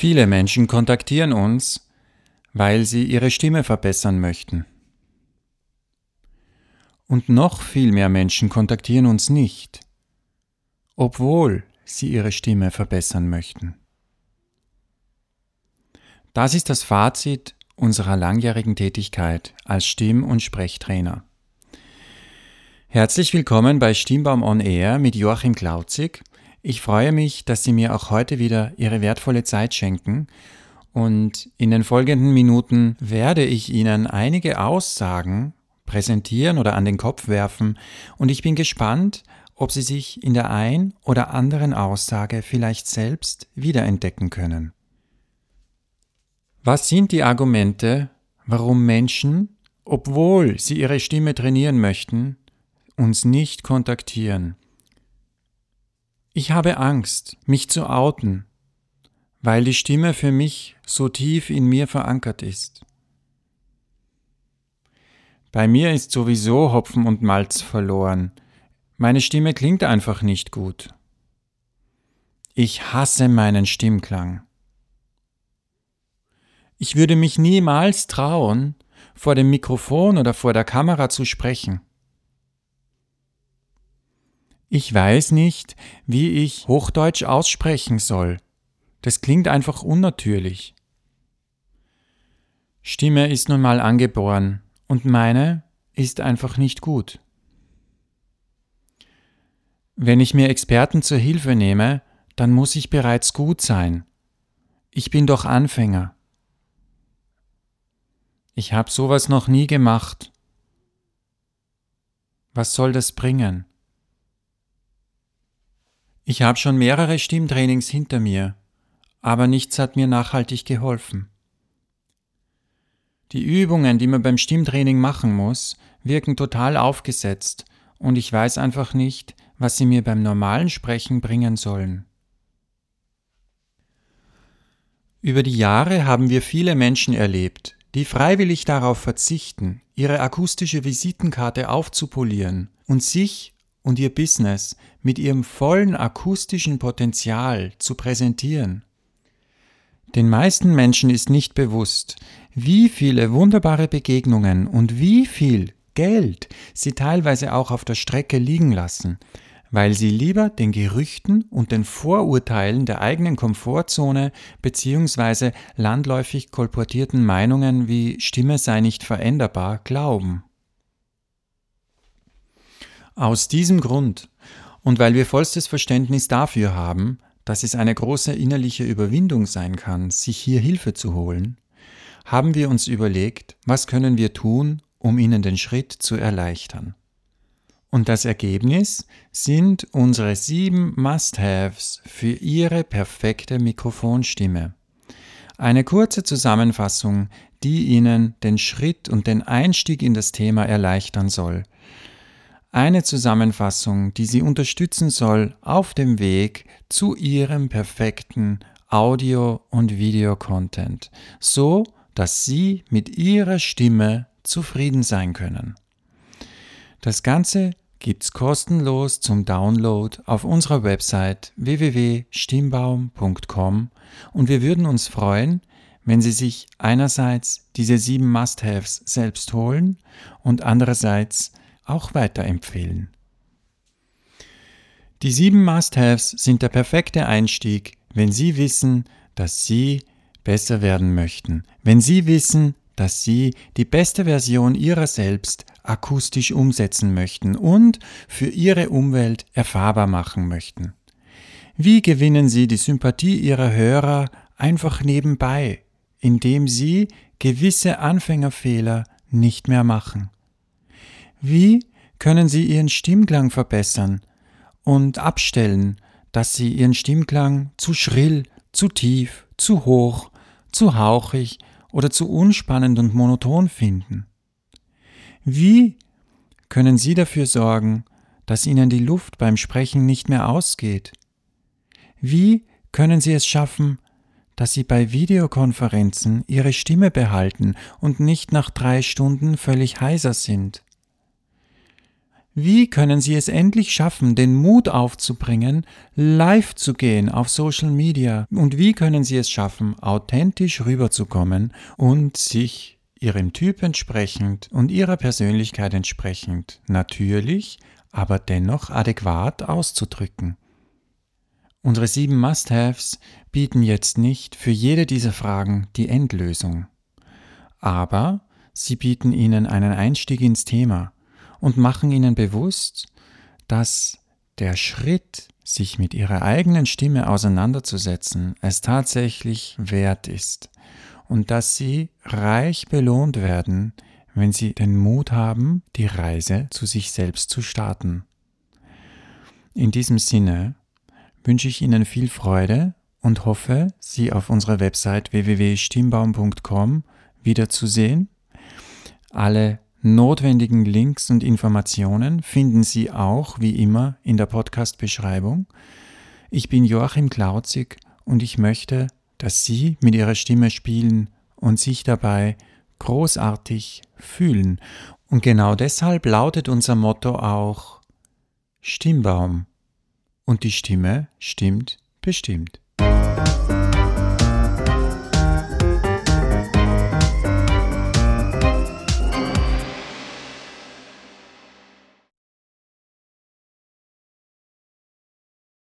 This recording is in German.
Viele Menschen kontaktieren uns, weil sie ihre Stimme verbessern möchten. Und noch viel mehr Menschen kontaktieren uns nicht, obwohl sie ihre Stimme verbessern möchten. Das ist das Fazit unserer langjährigen Tätigkeit als Stimm- und Sprechtrainer. Herzlich willkommen bei Stimmbaum on Air mit Joachim Klauzig. Ich freue mich, dass Sie mir auch heute wieder Ihre wertvolle Zeit schenken und in den folgenden Minuten werde ich Ihnen einige Aussagen präsentieren oder an den Kopf werfen und ich bin gespannt, ob Sie sich in der ein oder anderen Aussage vielleicht selbst wiederentdecken können. Was sind die Argumente, warum Menschen, obwohl sie ihre Stimme trainieren möchten, uns nicht kontaktieren? Ich habe Angst, mich zu outen, weil die Stimme für mich so tief in mir verankert ist. Bei mir ist sowieso Hopfen und Malz verloren. Meine Stimme klingt einfach nicht gut. Ich hasse meinen Stimmklang. Ich würde mich niemals trauen, vor dem Mikrofon oder vor der Kamera zu sprechen. Ich weiß nicht, wie ich Hochdeutsch aussprechen soll. Das klingt einfach unnatürlich. Stimme ist nun mal angeboren und meine ist einfach nicht gut. Wenn ich mir Experten zur Hilfe nehme, dann muss ich bereits gut sein. Ich bin doch Anfänger. Ich habe sowas noch nie gemacht. Was soll das bringen? Ich habe schon mehrere Stimmtrainings hinter mir, aber nichts hat mir nachhaltig geholfen. Die Übungen, die man beim Stimmtraining machen muss, wirken total aufgesetzt und ich weiß einfach nicht, was sie mir beim normalen Sprechen bringen sollen. Über die Jahre haben wir viele Menschen erlebt, die freiwillig darauf verzichten, ihre akustische Visitenkarte aufzupolieren und sich und ihr Business mit ihrem vollen akustischen Potenzial zu präsentieren. Den meisten Menschen ist nicht bewusst, wie viele wunderbare Begegnungen und wie viel Geld sie teilweise auch auf der Strecke liegen lassen, weil sie lieber den Gerüchten und den Vorurteilen der eigenen Komfortzone bzw. landläufig kolportierten Meinungen wie Stimme sei nicht veränderbar glauben. Aus diesem Grund und weil wir vollstes Verständnis dafür haben, dass es eine große innerliche Überwindung sein kann, sich hier Hilfe zu holen, haben wir uns überlegt, was können wir tun, um ihnen den Schritt zu erleichtern. Und das Ergebnis sind unsere sieben Must-Haves für Ihre perfekte Mikrofonstimme. Eine kurze Zusammenfassung, die Ihnen den Schritt und den Einstieg in das Thema erleichtern soll. Eine Zusammenfassung, die Sie unterstützen soll auf dem Weg zu Ihrem perfekten Audio- und Videocontent, so dass Sie mit Ihrer Stimme zufrieden sein können. Das Ganze gibt's kostenlos zum Download auf unserer Website www.stimmbaum.com und wir würden uns freuen, wenn Sie sich einerseits diese sieben Must-Haves selbst holen und andererseits auch weiterempfehlen. Die sieben Must-Haves sind der perfekte Einstieg, wenn Sie wissen, dass Sie besser werden möchten, wenn Sie wissen, dass Sie die beste Version Ihrer selbst akustisch umsetzen möchten und für Ihre Umwelt erfahrbar machen möchten. Wie gewinnen Sie die Sympathie Ihrer Hörer einfach nebenbei, indem Sie gewisse Anfängerfehler nicht mehr machen? Wie können Sie Ihren Stimmklang verbessern und abstellen, dass Sie Ihren Stimmklang zu schrill, zu tief, zu hoch, zu hauchig oder zu unspannend und monoton finden? Wie können Sie dafür sorgen, dass Ihnen die Luft beim Sprechen nicht mehr ausgeht? Wie können Sie es schaffen, dass Sie bei Videokonferenzen Ihre Stimme behalten und nicht nach drei Stunden völlig heiser sind? Wie können Sie es endlich schaffen, den Mut aufzubringen, live zu gehen auf Social Media? Und wie können Sie es schaffen, authentisch rüberzukommen und sich Ihrem Typ entsprechend und Ihrer Persönlichkeit entsprechend natürlich, aber dennoch adäquat auszudrücken? Unsere sieben Must-Haves bieten jetzt nicht für jede dieser Fragen die Endlösung. Aber sie bieten Ihnen einen Einstieg ins Thema und machen Ihnen bewusst, dass der Schritt, sich mit Ihrer eigenen Stimme auseinanderzusetzen, es tatsächlich wert ist und dass Sie reich belohnt werden, wenn Sie den Mut haben, die Reise zu sich selbst zu starten. In diesem Sinne wünsche ich Ihnen viel Freude und hoffe, Sie auf unserer Website www.stimmbaum.com wiederzusehen. Alle notwendigen Links und Informationen finden Sie auch wie immer in der Podcast-Beschreibung. Ich bin Joachim Klauzig und ich möchte, dass Sie mit Ihrer Stimme spielen und sich dabei großartig fühlen. Und genau deshalb lautet unser Motto auch Stimmbaum. Und die Stimme stimmt bestimmt.